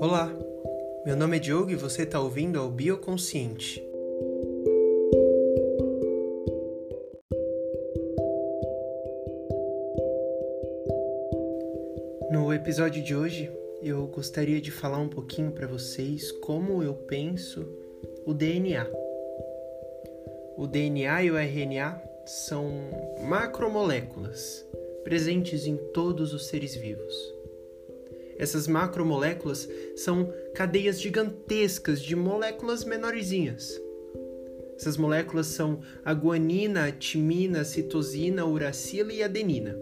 Olá, meu nome é Diogo e você está ouvindo ao Bioconsciente. No episódio de hoje, eu gostaria de falar um pouquinho para vocês como eu penso o DNA. O DNA e o RNA são macromoléculas presentes em todos os seres vivos. Essas macromoléculas são cadeias gigantescas de moléculas menorzinhas. Essas moléculas são a guanina, a timina, a citosina, a uracila e a adenina.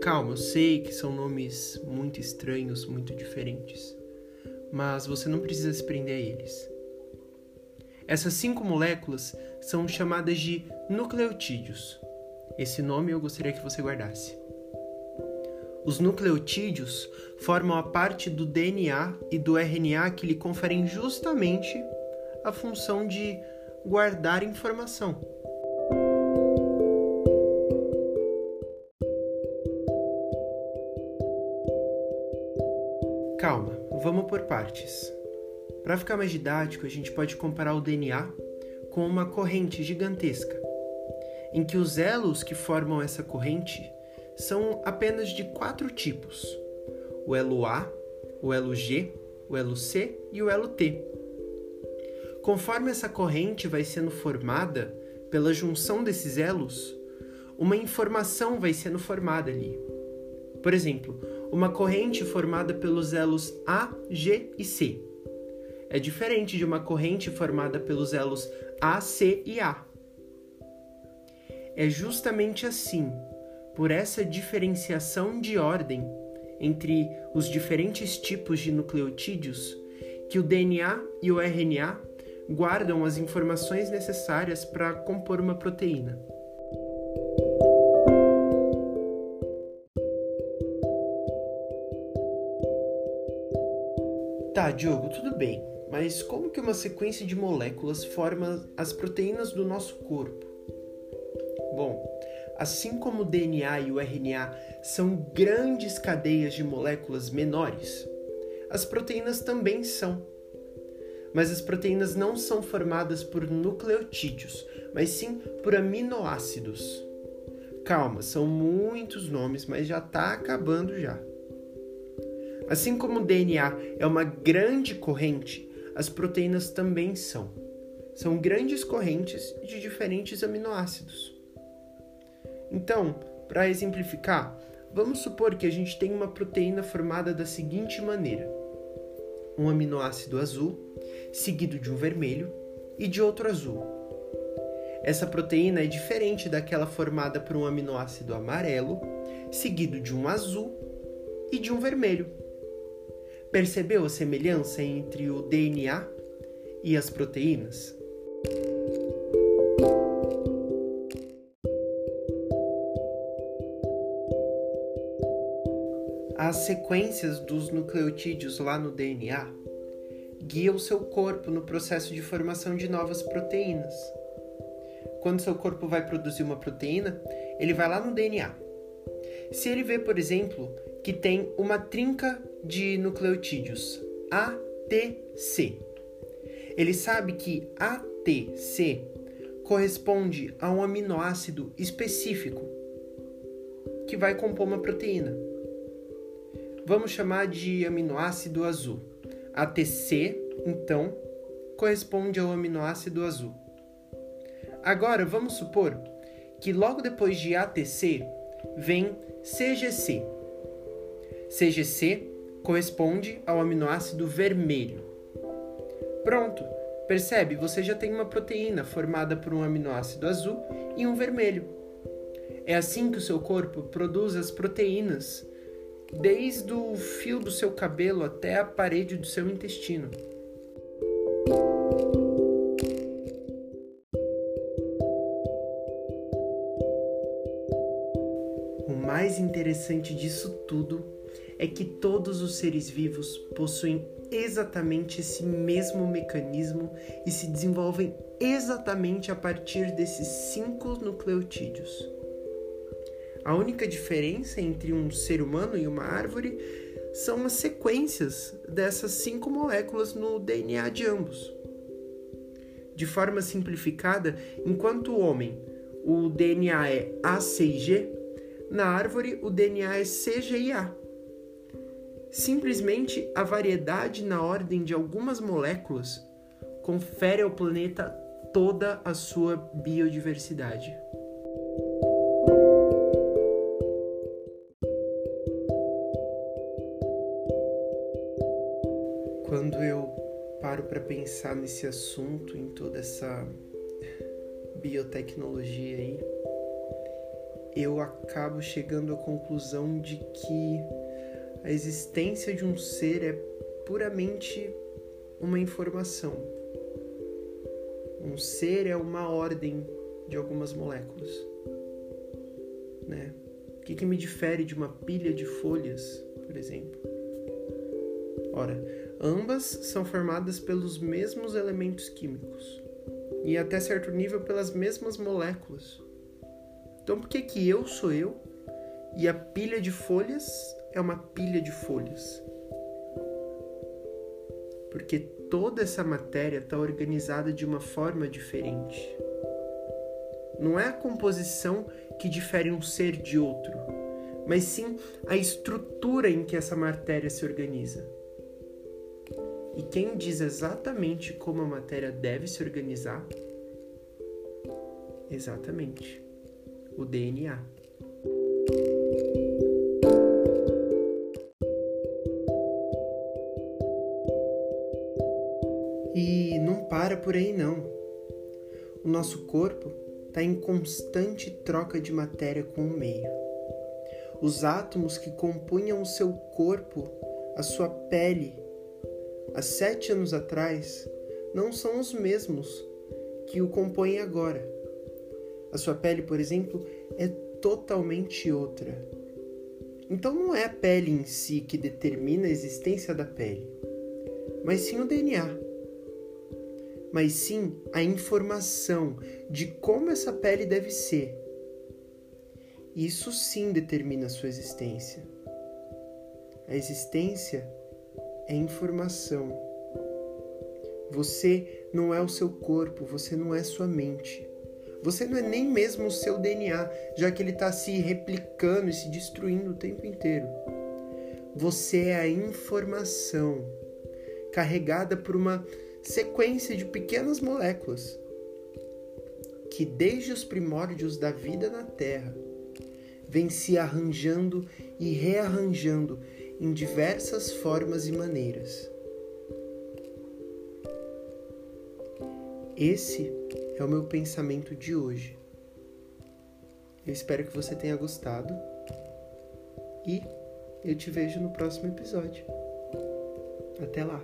Calma, eu sei que são nomes muito estranhos, muito diferentes, mas você não precisa se prender a eles. Essas cinco moléculas são chamadas de nucleotídeos. Esse nome eu gostaria que você guardasse. Os nucleotídeos formam a parte do DNA e do RNA que lhe conferem justamente a função de guardar informação. Calma, vamos por partes. Para ficar mais didático, a gente pode comparar o DNA com uma corrente gigantesca, em que os elos que formam essa corrente são apenas de quatro tipos: o elo A, o elo G, o elo C e o elo T. Conforme essa corrente vai sendo formada pela junção desses elos, uma informação vai sendo formada ali. Por exemplo, uma corrente formada pelos elos A, G e C é diferente de uma corrente formada pelos elos A, C e A. É justamente assim por essa diferenciação de ordem entre os diferentes tipos de nucleotídeos que o DNA e o RNA guardam as informações necessárias para compor uma proteína. Tá, Diogo, tudo bem, mas como que uma sequência de moléculas forma as proteínas do nosso corpo? Bom, assim como o DNA e o RNA são grandes cadeias de moléculas menores, as proteínas também são. Mas as proteínas não são formadas por nucleotídeos, mas sim por aminoácidos. Calma, são muitos nomes, mas já está acabando já. Assim como o DNA é uma grande corrente, as proteínas também são. São grandes correntes de diferentes aminoácidos. Então, para exemplificar, vamos supor que a gente tem uma proteína formada da seguinte maneira: um aminoácido azul, seguido de um vermelho e de outro azul. Essa proteína é diferente daquela formada por um aminoácido amarelo, seguido de um azul e de um vermelho. Percebeu a semelhança entre o DNA e as proteínas? As sequências dos nucleotídeos lá no DNA guiam o seu corpo no processo de formação de novas proteínas. Quando seu corpo vai produzir uma proteína, ele vai lá no DNA. Se ele vê, por exemplo, que tem uma trinca de nucleotídeos ATC, ele sabe que ATC corresponde a um aminoácido específico que vai compor uma proteína. Vamos chamar de aminoácido azul. ATC, então, corresponde ao aminoácido azul. Agora, vamos supor que logo depois de ATC vem CGC. CGC corresponde ao aminoácido vermelho. Pronto, percebe? Você já tem uma proteína formada por um aminoácido azul e um vermelho. É assim que o seu corpo produz as proteínas desde o fio do seu cabelo até a parede do seu intestino. O mais interessante disso tudo é que todos os seres vivos possuem exatamente esse mesmo mecanismo e se desenvolvem exatamente a partir desses cinco nucleotídeos. A única diferença entre um ser humano e uma árvore são as sequências dessas cinco moléculas no DNA de ambos. De forma simplificada, enquanto o homem o DNA é A, C e G, na árvore o DNA é C, G e A. Simplesmente a variedade na ordem de algumas moléculas confere ao planeta toda a sua biodiversidade. Quando eu paro para pensar nesse assunto, em toda essa biotecnologia aí, eu acabo chegando à conclusão de que a existência de um ser é puramente uma informação. Um ser é uma ordem de algumas moléculas, né? O que, que me difere de uma pilha de folhas, por exemplo? Ora, ambas são formadas pelos mesmos elementos químicos e até certo nível pelas mesmas moléculas. Então por que que eu sou eu e a pilha de folhas é uma pilha de folhas? Porque toda essa matéria está organizada de uma forma diferente. Não é a composição que difere um ser de outro, mas sim a estrutura em que essa matéria se organiza. E quem diz exatamente como a matéria deve se organizar? Exatamente, o DNA. E não para por aí não. O nosso corpo está em constante troca de matéria com o meio. Os átomos que compunham o seu corpo, a sua pele, há sete anos atrás não são os mesmos que o compõem agora. A sua pele, por exemplo, é totalmente outra. Então não é a pele em si que determina a existência da pele, mas sim o DNA. Mas sim a informação de como essa pele deve ser. Isso sim determina a sua existência. A existência é informação. Você não é o seu corpo, você não é sua mente. Você não é nem mesmo o seu DNA, já que ele está se replicando e se destruindo o tempo inteiro. Você é a informação carregada por uma sequência de pequenas moléculas que, desde os primórdios da vida na Terra, vem se arranjando e rearranjando em diversas formas e maneiras. Esse é o meu pensamento de hoje. Eu espero que você tenha gostado e eu te vejo no próximo episódio. Até lá!